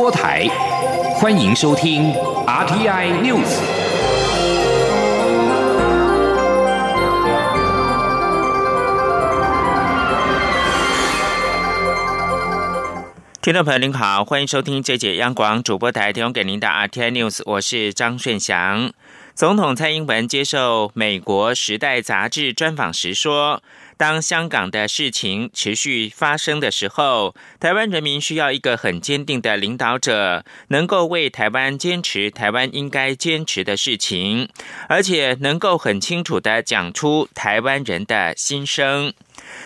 播台，欢迎收听 RTI News。听众朋友您好，欢迎收听这节央广主播台提供给您的 RTI News，我是张顺祥。总统蔡英文接受美国《时代》杂志专访时说。当香港的事情持续发生的时候，台湾人民需要一个很坚定的领导者，能够为台湾坚持台湾应该坚持的事情，而且能够很清楚的讲出台湾人的心声。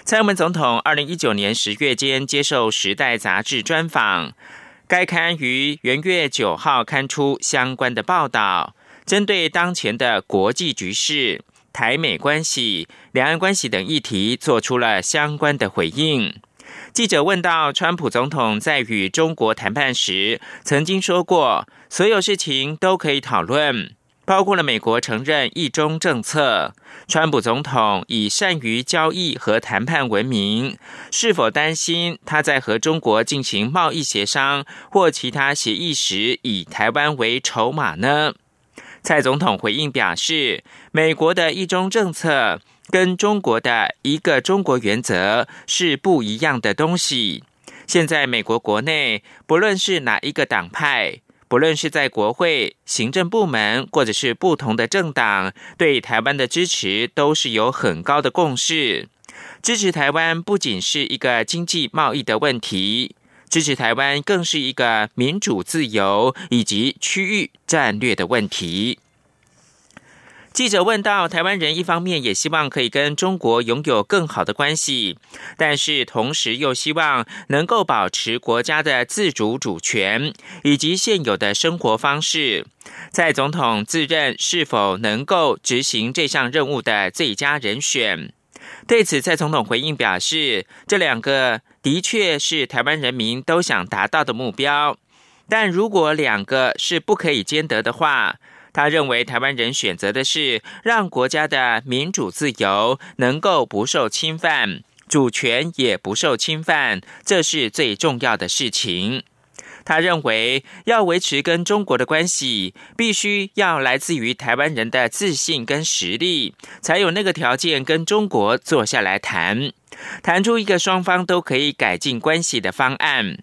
蔡英文总统二零一九年十月间接受《时代》杂志专访，该刊于元月九号刊出相关的报道，针对当前的国际局势。台美关系、两岸关系等议题做出了相关的回应。记者问到，川普总统在与中国谈判时曾经说过，所有事情都可以讨论，包括了美国承认一中政策。川普总统以善于交易和谈判闻名，是否担心他在和中国进行贸易协商或其他协议时，以台湾为筹码呢？蔡总统回应表示，美国的一中政策跟中国的一个中国原则是不一样的东西。现在美国国内，不论是哪一个党派，不论是在国会、行政部门，或者是不同的政党，对台湾的支持都是有很高的共识。支持台湾不仅是一个经济贸易的问题。支持台湾更是一个民主自由以及区域战略的问题。记者问到，台湾人一方面也希望可以跟中国拥有更好的关系，但是同时又希望能够保持国家的自主主权以及现有的生活方式。在总统自认是否能够执行这项任务的最佳人选？对此，蔡总统回应表示，这两个的确是台湾人民都想达到的目标，但如果两个是不可以兼得的话，他认为台湾人选择的是让国家的民主自由能够不受侵犯，主权也不受侵犯，这是最重要的事情。他认为，要维持跟中国的关系，必须要来自于台湾人的自信跟实力，才有那个条件跟中国坐下来谈，谈出一个双方都可以改进关系的方案。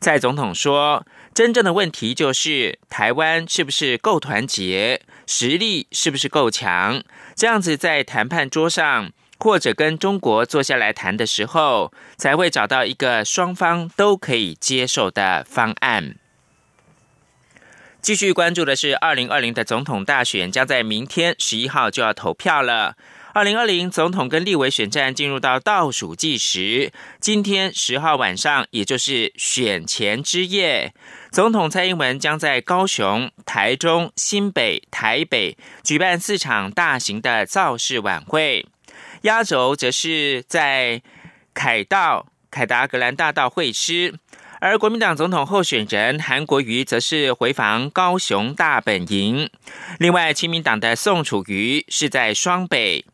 蔡总统说，真正的问题就是台湾是不是够团结，实力是不是够强，这样子在谈判桌上。或者跟中国坐下来谈的时候，才会找到一个双方都可以接受的方案。继续关注的是，二零二零的总统大选将在明天十一号就要投票了。二零二零总统跟立委选战进入到倒数计时，今天十号晚上，也就是选前之夜，总统蔡英文将在高雄、台中、新北、台北举办四场大型的造势晚会。压轴则是在凯道凯达格兰大道会师，而国民党总统候选人韩国瑜则是回访高雄大本营。另外，亲民党的宋楚瑜是在双北。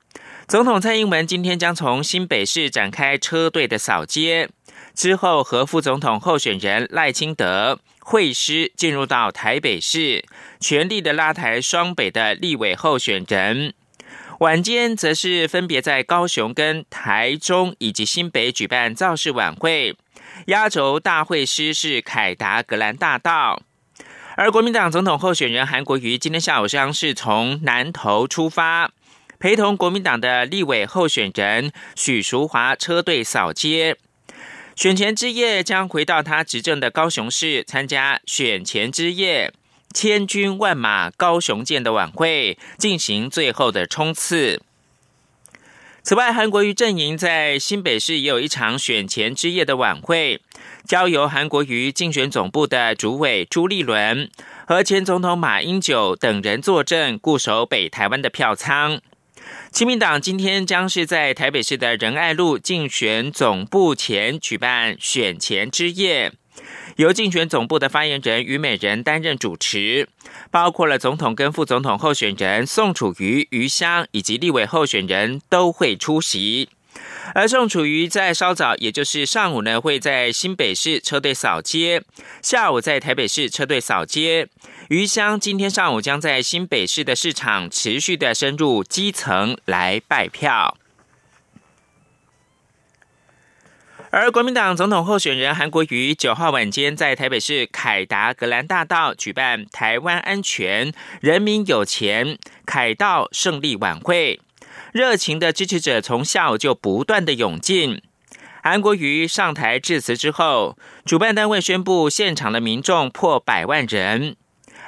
总统蔡英文今天将从新北市展开车队的扫街，之后和副总统候选人赖清德会师，进入到台北市，全力的拉抬双北的立委候选人。晚间则是分别在高雄、跟台中以及新北举办造势晚会，压轴大会师是凯达格兰大道。而国民党总统候选人韩国瑜今天下午将是从南投出发，陪同国民党的立委候选人许淑华车队扫街。选前之夜将回到他执政的高雄市参加选前之夜。千军万马高雄舰的晚会进行最后的冲刺。此外，韩国瑜阵营在新北市也有一场选前之夜的晚会，交由韩国瑜竞选总部的主委朱立伦和前总统马英九等人坐镇，固守北台湾的票仓。亲民党今天将是在台北市的仁爱路竞选总部前举办选前之夜。由竞选总部的发言人虞美人担任主持，包括了总统跟副总统候选人宋楚瑜、余香以及立委候选人都会出席。而宋楚瑜在稍早，也就是上午呢，会在新北市车队扫街，下午在台北市车队扫街。余香今天上午将在新北市的市场持续的深入基层来拜票。而国民党总统候选人韩国瑜九号晚间在台北市凯达格兰大道举办台湾安全、人民有钱凯道胜利晚会，热情的支持者从下午就不断的涌进。韩国瑜上台致辞之后，主办单位宣布现场的民众破百万人。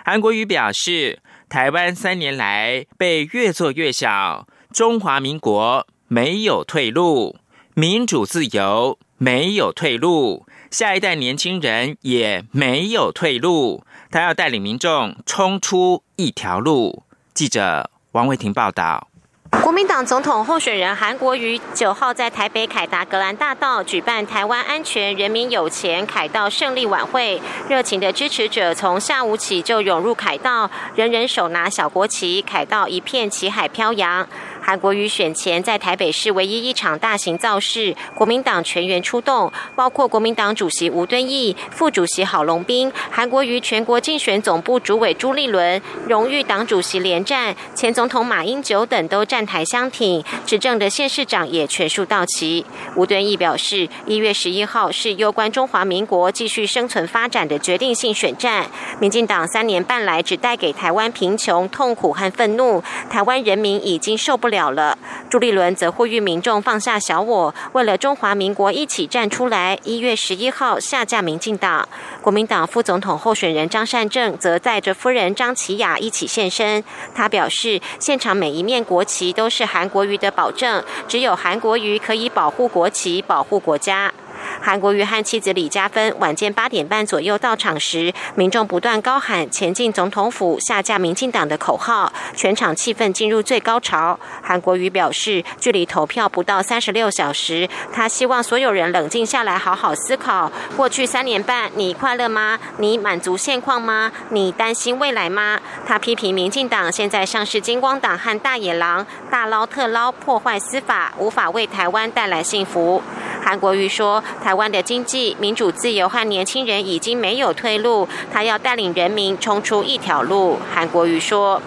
韩国瑜表示，台湾三年来被越做越小，中华民国没有退路，民主自由没有退路，下一代年轻人也没有退路。他要带领民众冲出一条路。记者王维婷报道。国民党总统候选人韩国瑜九号在台北凯达格兰大道举办台湾安全、人民有钱凯道胜利晚会，热情的支持者从下午起就涌入凯道，人人手拿小国旗，凯道一片旗海飘扬。韩国瑜选前在台北市唯一一场大型造势，国民党全员出动，包括国民党主席吴敦义、副主席郝龙斌、韩国瑜全国竞选总部主委朱立伦、荣誉党主席连战、前总统马英九等都站台相挺，执政的县市长也全数到齐。吴敦义表示，一月十一号是攸关中华民国继续生存发展的决定性选战，民进党三年半来只带给台湾贫穷、痛苦和愤怒，台湾人民已经受不。了了了，朱立伦则呼吁民众放下小我，为了中华民国一起站出来。一月十一号下架民进党，国民党副总统候选人张善政则载着夫人张琪雅一起现身。他表示，现场每一面国旗都是韩国瑜的保证，只有韩国瑜可以保护国旗，保护国家。韩国瑜和妻子李嘉芬晚间八点半左右到场时，民众不断高喊“前进总统府，下架民进党”的口号，全场气氛进入最高潮。韩国瑜表示，距离投票不到三十六小时，他希望所有人冷静下来，好好思考：过去三年半，你快乐吗？你满足现况吗？你担心未来吗？他批评民进党现在像是金光党和大野狼，大捞特捞，破坏司法，无法为台湾带来幸福。韩国瑜说：“台湾的经济、民主、自由和年轻人已经没有退路，他要带领人民冲出一条路。”韩国瑜说：“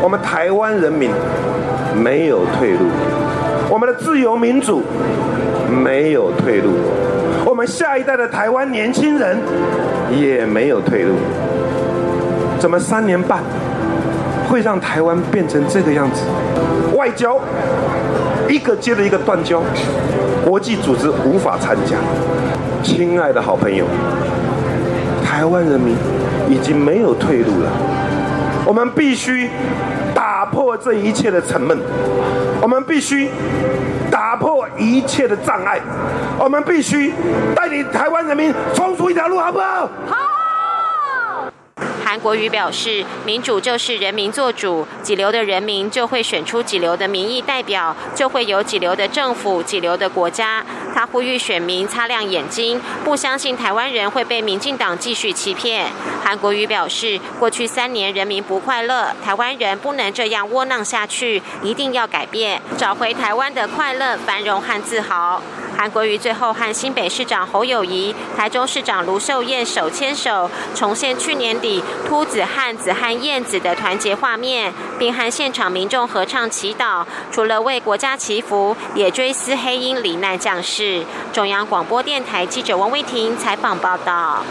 我们台湾人民没有退路，我们的自由民主没有退路，我们下一代的台湾年轻人也没有退路。怎么三年半会让台湾变成这个样子？外交一个接着一个断交。”国际组织无法参加，亲爱的好朋友，台湾人民已经没有退路了。我们必须打破这一切的沉闷，我们必须打破一切的障碍，我们必须带领台湾人民冲出一条路，好不好？好。韩国瑜表示，民主就是人民做主，几流的人民就会选出几流的民意代表，就会有几流的政府、几流的国家。他呼吁选民擦亮眼睛，不相信台湾人会被民进党继续欺骗。韩国瑜表示，过去三年人民不快乐，台湾人不能这样窝囊下去，一定要改变，找回台湾的快乐、繁荣和自豪。韩国瑜最后和新北市长侯友谊、台中市长卢秀燕手牵手，重现去年底秃子、汉子和燕子的团结画面，并和现场民众合唱祈祷。除了为国家祈福，也追思黑鹰罹难将士。中央广播电台记者王威婷采访报道。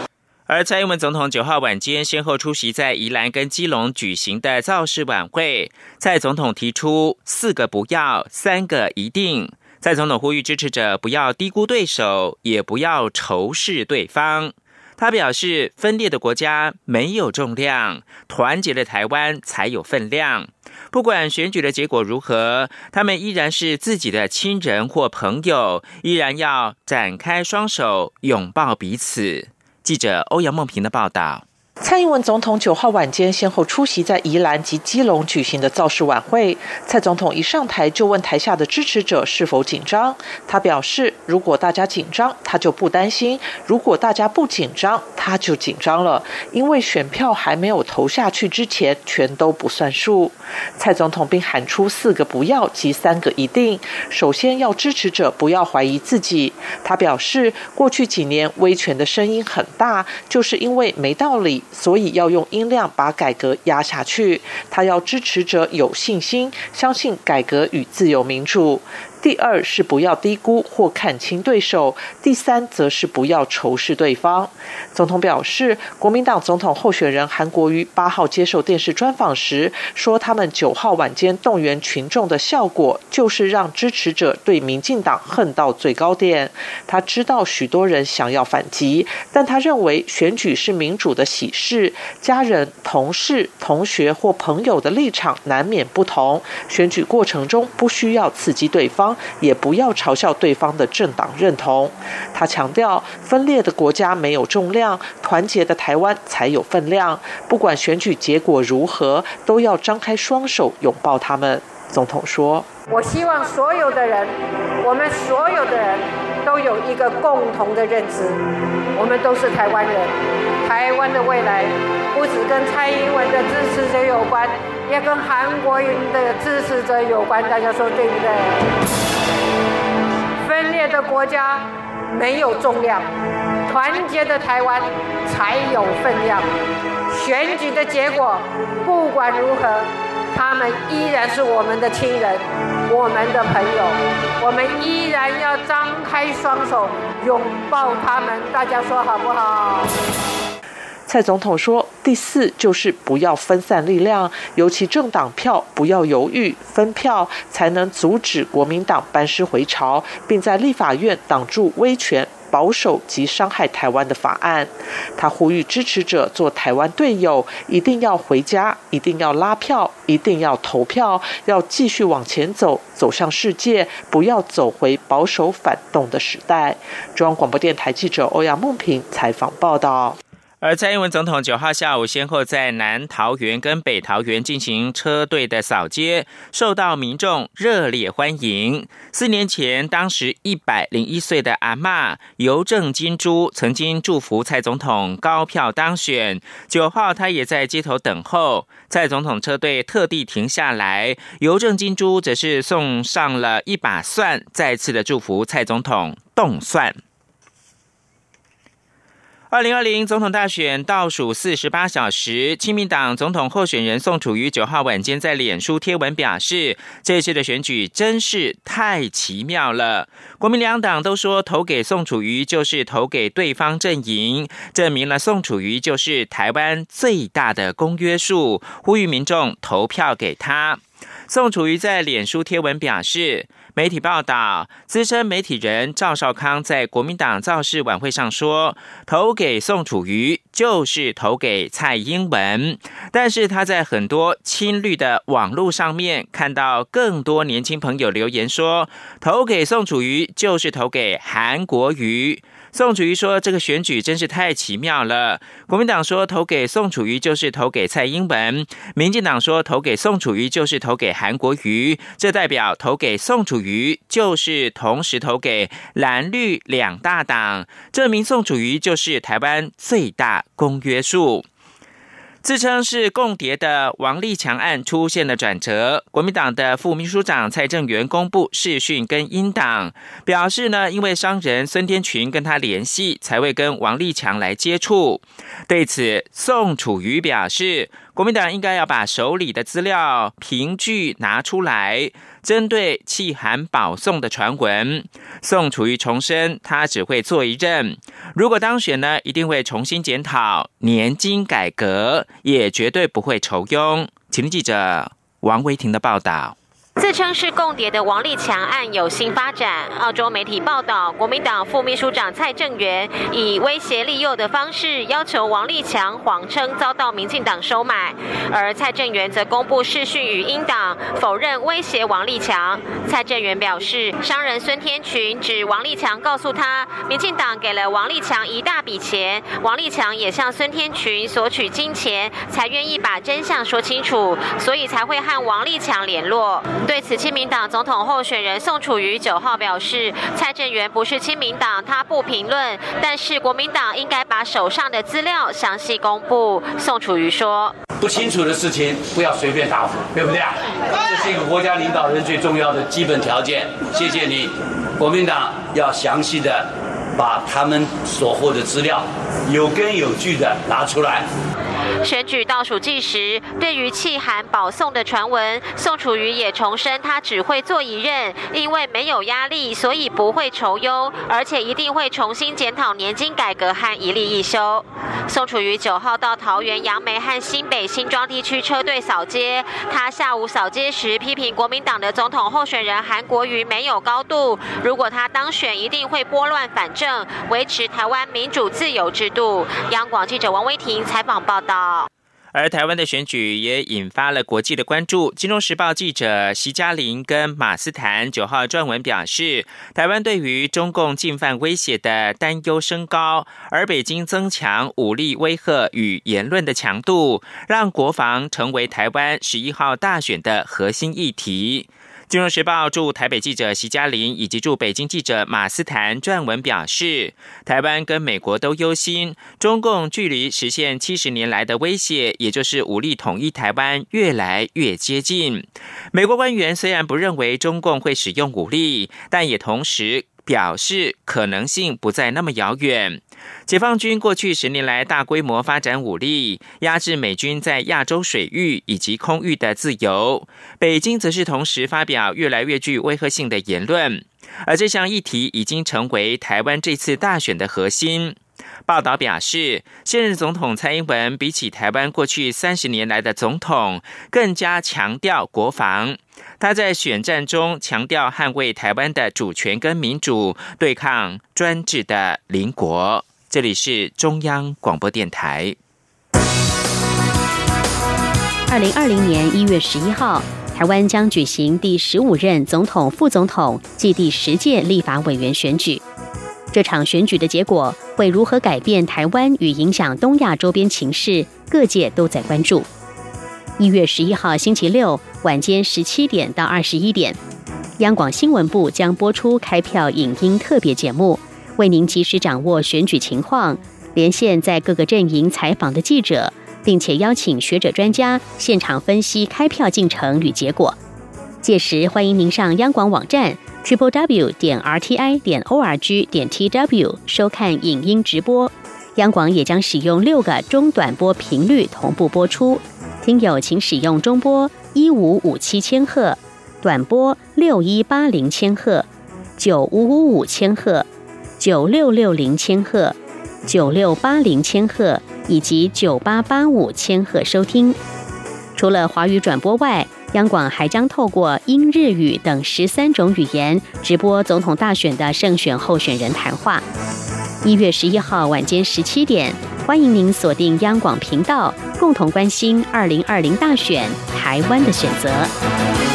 而蔡英文总统九号晚间先后出席在宜兰跟基隆举行的造势晚会，蔡总统提出四个不要，三个一定。蔡总统呼吁支持者不要低估对手，也不要仇视对方。他表示，分裂的国家没有重量，团结的台湾才有分量。不管选举的结果如何，他们依然是自己的亲人或朋友，依然要展开双手拥抱彼此。记者欧阳梦平的报道。蔡英文总统九号晚间先后出席在宜兰及基隆举行的造势晚会。蔡总统一上台就问台下的支持者是否紧张。他表示，如果大家紧张，他就不担心；如果大家不紧张，他就紧张了。因为选票还没有投下去之前，全都不算数。蔡总统并喊出四个不要及三个一定。首先要支持者不要怀疑自己。他表示，过去几年威权的声音很大，就是因为没道理。所以要用音量把改革压下去。他要支持者有信心，相信改革与自由民主。第二是不要低估或看清对手，第三则是不要仇视对方。总统表示，国民党总统候选人韩国瑜八号接受电视专访时说，他们九号晚间动员群众的效果，就是让支持者对民进党恨到最高点。他知道许多人想要反击，但他认为选举是民主的喜事，家人、同事、同学或朋友的立场难免不同，选举过程中不需要刺激对方。也不要嘲笑对方的政党认同。他强调，分裂的国家没有重量，团结的台湾才有分量。不管选举结果如何，都要张开双手拥抱他们。总统说：“我希望所有的人，我们所有的人都有一个共同的认知，我们都是台湾人。台湾的未来不只跟蔡英文的支持者有关。”也跟韩国人的支持者有关，大家说对不对？分裂的国家没有重量，团结的台湾才有分量。选举的结果不管如何，他们依然是我们的亲人，我们的朋友，我们依然要张开双手拥抱他们。大家说好不好？蔡总统说：“第四就是不要分散力量，尤其政党票不要犹豫，分票才能阻止国民党班师回朝，并在立法院挡住威权、保守及伤害台湾的法案。”他呼吁支持者做台湾队友，一定要回家，一定要拉票，一定要投票，要继续往前走，走向世界，不要走回保守反动的时代。中央广播电台记者欧阳梦平采访报道。而蔡英文总统九号下午先后在南桃园跟北桃园进行车队的扫街，受到民众热烈欢迎。四年前，当时一百零一岁的阿嬷邮政金珠曾经祝福蔡总统高票当选。九号，他也在街头等候，蔡总统车队特地停下来，邮政金珠则是送上了一把蒜，再次的祝福蔡总统动蒜。二零二零总统大选倒数四十八小时，亲民党总统候选人宋楚瑜九号晚间在脸书贴文表示，这次的选举真是太奇妙了。国民两党都说投给宋楚瑜就是投给对方阵营，证明了宋楚瑜就是台湾最大的公约数，呼吁民众投票给他。宋楚瑜在脸书贴文表示。媒体报道，资深媒体人赵少康在国民党造势晚会上说：“投给宋楚瑜就是投给蔡英文。”但是他在很多亲绿的网络上面看到更多年轻朋友留言说：“投给宋楚瑜就是投给韩国瑜。”宋楚瑜说：“这个选举真是太奇妙了。”国民党说：“投给宋楚瑜就是投给蔡英文。”民进党说：“投给宋楚瑜就是投给韩国瑜。”这代表投给宋楚瑜就是同时投给蓝绿两大党，证明宋楚瑜就是台湾最大公约数。自称是共谍的王立强案出现了转折，国民党的副秘书长蔡正元公布视讯跟英党，表示呢，因为商人孙天群跟他联系，才会跟王立强来接触。对此，宋楚瑜表示。国民党应该要把手里的资料凭据拿出来，针对弃韩保宋的传闻，宋楚瑜重申他只会做一任，如果当选呢，一定会重新检讨年金改革，也绝对不会酬庸。请听记者王维婷的报道。自称是共谍的王立强案有新发展。澳洲媒体报道，国民党副秘书长蔡正元以威胁利诱的方式要求王立强谎称遭到民进党收买，而蔡正元则公布视讯语音档，否认威胁王立强。蔡正元表示，商人孙天群指王立强告诉他，民进党给了王立强一大笔钱，王立强也向孙天群索取金钱，才愿意把真相说清楚，所以才会和王立强联络。对此，亲民党总统候选人宋楚瑜九号表示，蔡正元不是亲民党，他不评论。但是国民党应该把手上的资料详细公布。宋楚瑜说：“不清楚的事情不要随便答复，对不对啊？这是一个国家领导人最重要的基本条件。谢谢你，国民党要详细的把他们所获的资料有根有据的拿出来。”选举倒数计时，对于弃韩保送的传闻，宋楚瑜也重申他只会做一任，因为没有压力，所以不会愁忧，而且一定会重新检讨年金改革和一例一休。宋楚瑜九号到桃园杨梅和新北新庄地区车队扫街，他下午扫街时批评国民党的总统候选人韩国瑜没有高度，如果他当选，一定会拨乱反正，维持台湾民主自由制度。央广记者王威婷采访报道。而台湾的选举也引发了国际的关注。《金融时报》记者席嘉玲跟马斯坦九号撰文表示，台湾对于中共进犯威胁的担忧升高，而北京增强武力威吓与言论的强度，让国防成为台湾十一号大选的核心议题。金融时报驻台北记者席嘉玲以及驻北京记者马斯坦撰文表示，台湾跟美国都忧心，中共距离实现七十年来的威胁，也就是武力统一台湾，越来越接近。美国官员虽然不认为中共会使用武力，但也同时。表示可能性不再那么遥远。解放军过去十年来大规模发展武力，压制美军在亚洲水域以及空域的自由。北京则是同时发表越来越具威吓性的言论，而这项议题已经成为台湾这次大选的核心。报道表示，现任总统蔡英文比起台湾过去三十年来的总统，更加强调国防。他在选战中强调捍卫台湾的主权跟民主，对抗专制的邻国。这里是中央广播电台。二零二零年一月十一号，台湾将举行第十五任总统、副总统暨第十届立法委员选举。这场选举的结果会如何改变台湾与影响东亚周边情势？各界都在关注。一月十一号星期六晚间十七点到二十一点，央广新闻部将播出开票影音特别节目，为您及时掌握选举情况，连线在各个阵营采访的记者，并且邀请学者专家现场分析开票进程与结果。届时欢迎您上央广网站。triple w 点 r t i 点 o r g 点 t w 收看影音直播，央广也将使用六个中短波频率同步播出。听友请使用中波一五五七千赫、短波六一八零千赫、九五五五千赫、九六六零千赫、九六八零千赫以及九八八五千赫收听。除了华语转播外，央广还将透过英、日语等十三种语言直播总统大选的胜选候选人谈话。一月十一号晚间十七点，欢迎您锁定央广频道，共同关心二零二零大选台湾的选择。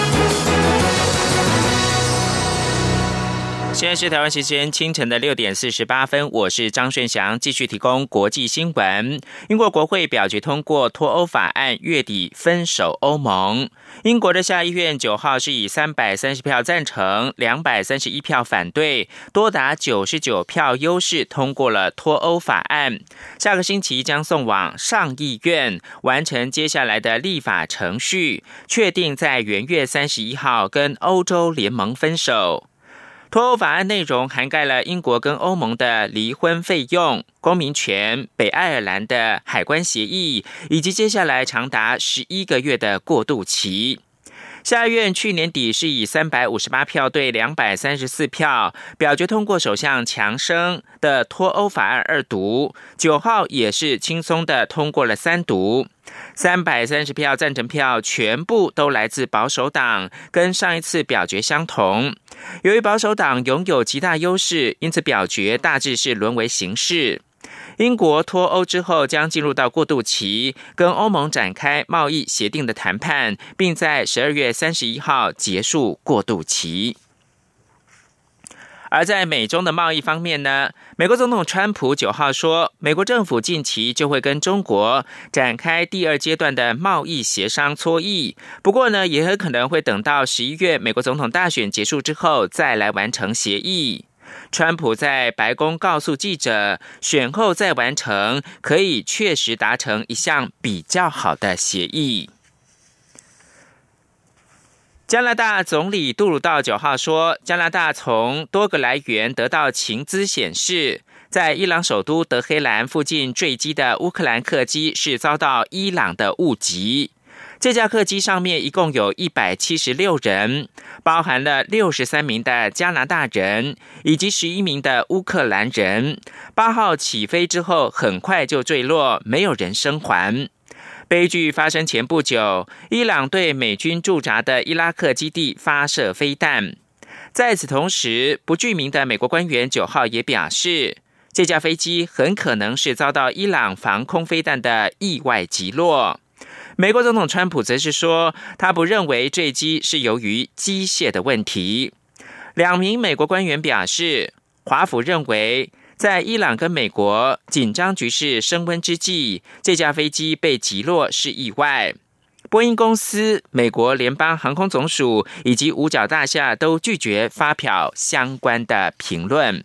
现在是台湾时间清晨的六点四十八分，我是张顺祥，继续提供国际新闻。英国国会表决通过脱欧法案，月底分手欧盟。英国的下议院九号是以三百三十票赞成，两百三十一票反对，多达九十九票优势通过了脱欧法案。下个星期将送往上议院，完成接下来的立法程序，确定在元月三十一号跟欧洲联盟分手。脱欧法案内容涵盖了英国跟欧盟的离婚费用、公民权、北爱尔兰的海关协议，以及接下来长达十一个月的过渡期。下院去年底是以三百五十八票对两百三十四票表决通过首相强生的脱欧法案二读，九号也是轻松的通过了三读，三百三十票赞成票全部都来自保守党，跟上一次表决相同。由于保守党拥有极大优势，因此表决大致是沦为形式。英国脱欧之后将进入到过渡期，跟欧盟展开贸易协定的谈判，并在十二月三十一号结束过渡期。而在美中的贸易方面呢，美国总统川普九号说，美国政府近期就会跟中国展开第二阶段的贸易协商磋议，不过呢，也很可能会等到十一月美国总统大选结束之后再来完成协议。川普在白宫告诉记者，选后再完成，可以确实达成一项比较好的协议。加拿大总理杜鲁道九号说，加拿大从多个来源得到情资显示，在伊朗首都德黑兰附近坠机的乌克兰客机是遭到伊朗的误击。这架客机上面一共有一百七十六人，包含了六十三名的加拿大人以及十一名的乌克兰人。八号起飞之后，很快就坠落，没有人生还。悲剧发生前不久，伊朗对美军驻扎的伊拉克基地发射飞弹。在此同时，不具名的美国官员九号也表示，这架飞机很可能是遭到伊朗防空飞弹的意外击落。美国总统川普则是说，他不认为坠机是由于机械的问题。两名美国官员表示，华府认为，在伊朗跟美国紧张局势升温之际，这架飞机被击落是意外。波音公司、美国联邦航空总署以及五角大厦都拒绝发表相关的评论。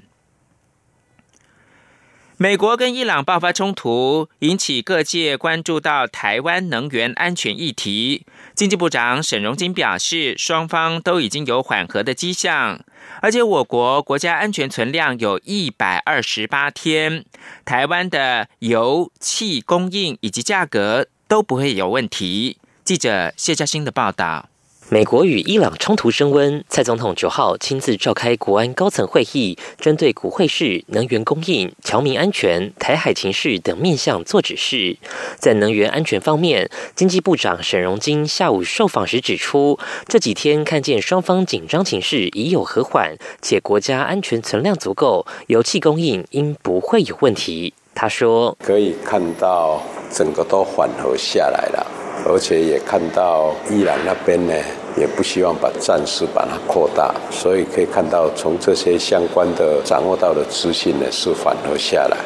美国跟伊朗爆发冲突，引起各界关注到台湾能源安全议题。经济部长沈荣金表示，双方都已经有缓和的迹象，而且我国国家安全存量有一百二十八天，台湾的油气供应以及价格都不会有问题。记者谢嘉欣的报道。美国与伊朗冲突升温，蔡总统九号亲自召开国安高层会议，针对股汇市、能源供应、侨民安全、台海情势等面向做指示。在能源安全方面，经济部长沈荣金下午受访时指出，这几天看见双方紧张情势已有和缓，且国家安全存量足够，油气供应应不会有问题。他说：“可以看到整个都缓和下来了。”而且也看到伊朗那边呢，也不希望把战事把它扩大，所以可以看到从这些相关的掌握到的资讯呢是缓和下来。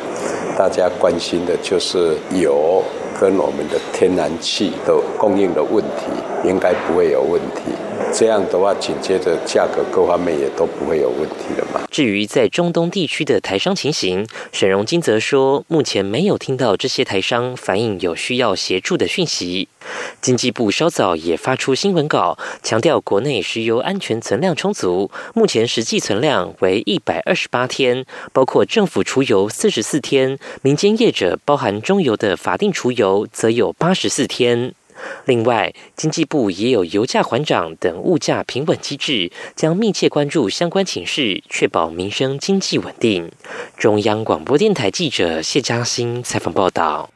大家关心的就是油跟我们的天然气的供应的问题，应该不会有问题。这样的话，紧接着价格各方面也都不会有问题了嘛。至于在中东地区的台商情形，沈荣金则说，目前没有听到这些台商反映有需要协助的讯息。经济部稍早也发出新闻稿，强调国内石油安全存量充足，目前实际存量为一百二十八天，包括政府储油四十四天，民间业者包含中油的法定储油则有八十四天。另外，经济部也有油价缓涨等物价平稳机制，将密切关注相关情势，确保民生经济稳定。中央广播电台记者谢嘉欣采访报道。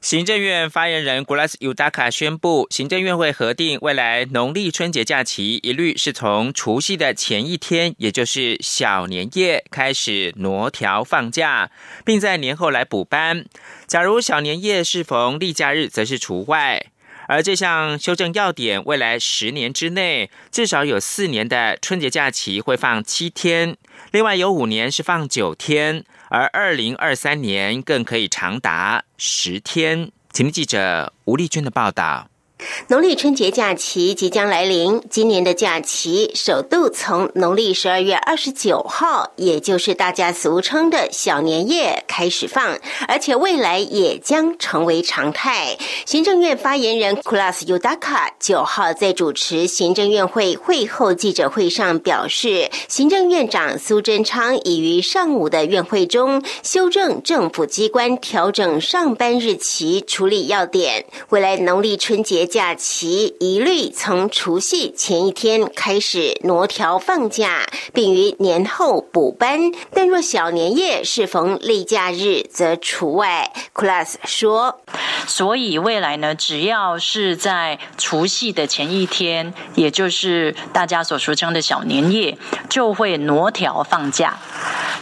行政院发言人古拉斯尤达卡宣布，行政院会核定未来农历春节假期一律是从除夕的前一天，也就是小年夜开始挪调放假，并在年后来补班。假如小年夜适逢例假日，则是除外。而这项修正要点，未来十年之内至少有四年的春节假期会放七天，另外有五年是放九天，而二零二三年更可以长达十天。请听记者吴丽君的报道。农历春节假期即将来临，今年的假期首度从农历十二月二十九号，也就是大家俗称的小年夜开始放，而且未来也将成为常态。行政院发言人 Kulas Udaka 九号在主持行政院会会后记者会上表示，行政院长苏贞昌已于上午的院会中修正政府机关调整上班日期处理要点，未来农历春节假。期一律从除夕前一天开始挪调放假，并于年后补班。但若小年夜适逢例假日，则除外。Class 说，所以未来呢，只要是在除夕的前一天，也就是大家所俗称的小年夜，就会挪调放假。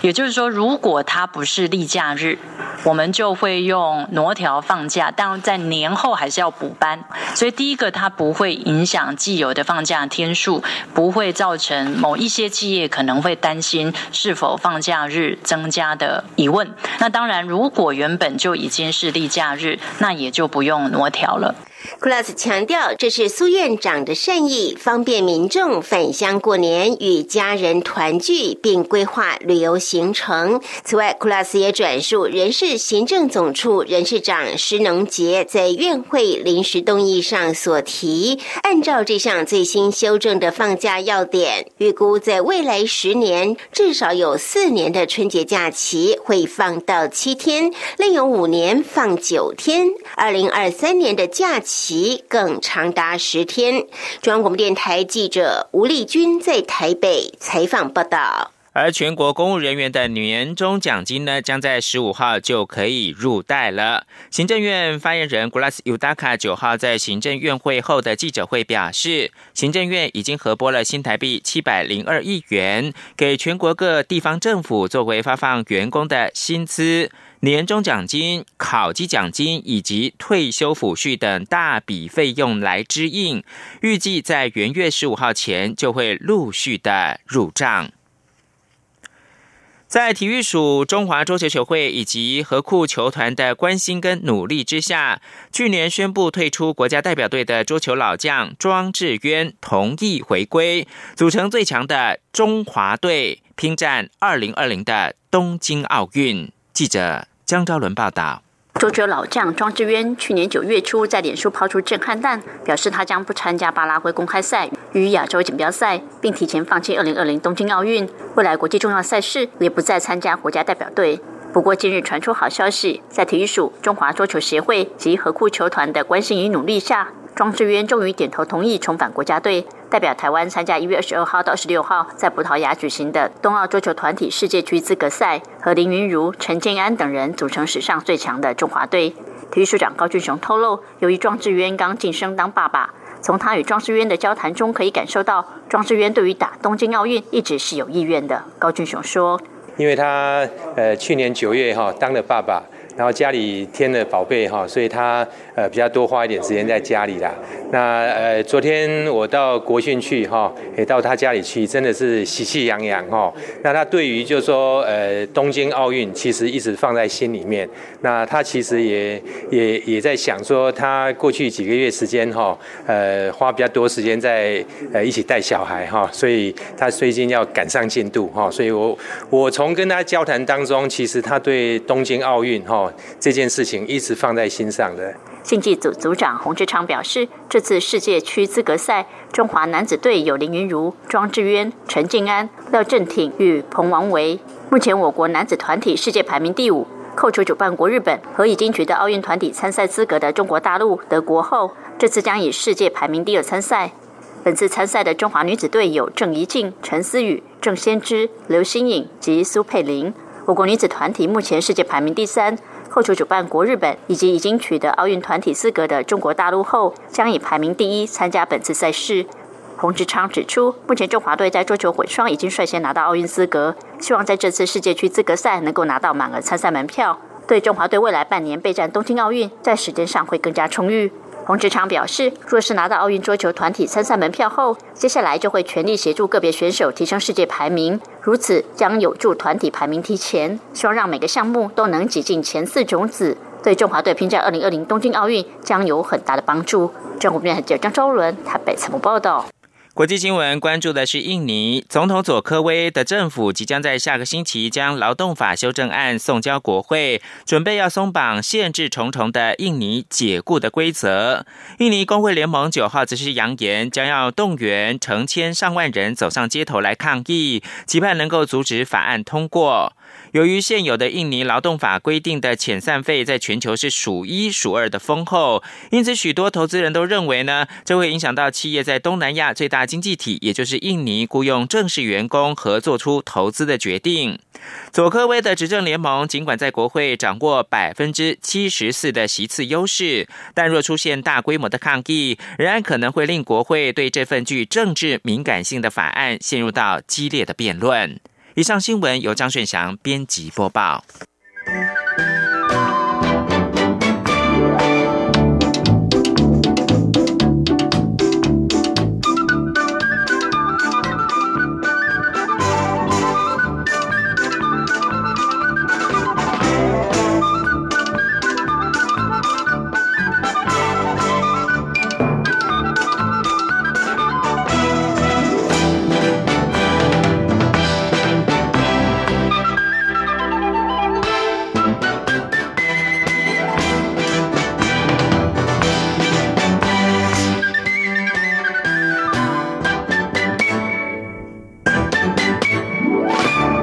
也就是说，如果它不是例假日，我们就会用挪调放假，但在年后还是要补班。所以第一个，它不会影响既有的放假天数，不会造成某一些企业可能会担心是否放假日增加的疑问。那当然，如果原本就已经是例假日，那也就不用挪调了。Class 强调，这是苏院长的善意，方便民众返乡过年，与家人团聚，并规划旅游行程。此外，Class 也转述人事行政总处人事长施能杰在院会临时动议上所提，按照这项最新修正的放假要点，预估在未来十年至少有四年的春节假期会放到七天，另有五年放九天。二零二三年的假期。期更长达十天。中央广播电台记者吴丽君在台北采访报道。而全国公务人员的年终奖金呢，将在十五号就可以入袋了。行政院发言人 Glass Udaka 九号在行政院会后的记者会表示，行政院已经核拨了新台币七百零二亿元，给全国各地方政府作为发放员工的薪资。年终奖金、考绩奖金以及退休抚恤等大笔费用来支应，预计在元月十五号前就会陆续的入账。在体育署、中华桌球协会以及和库球团的关心跟努力之下，去年宣布退出国家代表队的桌球老将庄智渊同意回归，组成最强的中华队，拼战二零二零的东京奥运。记者。江昭伦报道，桌球老将庄智渊去年九月初在脸书抛出震撼弹，表示他将不参加巴拉圭公开赛与亚洲锦标赛，并提前放弃二零二零东京奥运未来国际重要赛事，也不再参加国家代表队。不过近日传出好消息，在体育署、中华桌球协会及和库球团的关心与努力下。庄智渊终于点头同意重返国家队，代表台湾参加一月二十二号到二十六号在葡萄牙举行的冬奥桌球团体世界区资格赛，和林云如、陈建安等人组成史上最强的中华队。体育署长高俊雄透露，由于庄智渊刚晋升当爸爸，从他与庄智渊的交谈中可以感受到，庄智渊对于打东京奥运一直是有意愿的。高俊雄说：“因为他呃去年九月哈当了爸爸。”然后家里添了宝贝哈，所以他呃比较多花一点时间在家里啦。那呃昨天我到国训去哈，也到他家里去，真的是喜气洋洋哈。那他对于就是说呃东京奥运其实一直放在心里面。那他其实也也也在想说，他过去几个月时间哈，呃花比较多时间在呃一起带小孩哈，所以他最近要赶上进度哈。所以我我从跟他交谈当中，其实他对东京奥运哈。这件事情一直放在心上的。竞技组组长洪志昌表示，这次世界区资格赛，中华男子队有林云如、庄智渊、陈静安、廖振挺与彭王维。目前我国男子团体世界排名第五，扣除主办国日本和已经取得奥运团体参赛资格的中国大陆、德国后，这次将以世界排名第二参赛。本次参赛的中华女子队有郑怡静、陈思雨、郑先知、刘欣颖及苏佩玲。我国女子团体目前世界排名第三。扣球主办国日本以及已经取得奥运团体资格的中国大陆后，将以排名第一参加本次赛事。洪志昌指出，目前中华队在桌球混双已经率先拿到奥运资格，希望在这次世界区资格赛能够拿到满额参赛门票，对中华队未来半年备战东京奥运，在时间上会更加充裕。洪志昌表示，若是拿到奥运桌球团体参赛门票后，接下来就会全力协助个别选手提升世界排名，如此将有助团体排名提前，希望让每个项目都能挤进前四种子，对中华队拼战二零二零东京奥运将有很大的帮助。中国电视记者张昭伦台北采访报道。国际新闻关注的是印尼总统佐科威的政府即将在下个星期将劳动法修正案送交国会，准备要松绑限制重重的印尼解雇的规则。印尼工会联盟九号则是扬言将要动员成千上万人走上街头来抗议，期盼能够阻止法案通过。由于现有的印尼劳动法规定的遣散费在全球是数一数二的丰厚，因此许多投资人都认为呢，这会影响到企业在东南亚最大经济体，也就是印尼雇佣正式员工和做出投资的决定。佐科威的执政联盟尽管在国会掌握百分之七十四的席次优势，但若出现大规模的抗议，仍然可能会令国会对这份具政治敏感性的法案陷入到激烈的辩论。以上新闻由张炫翔编辑播报。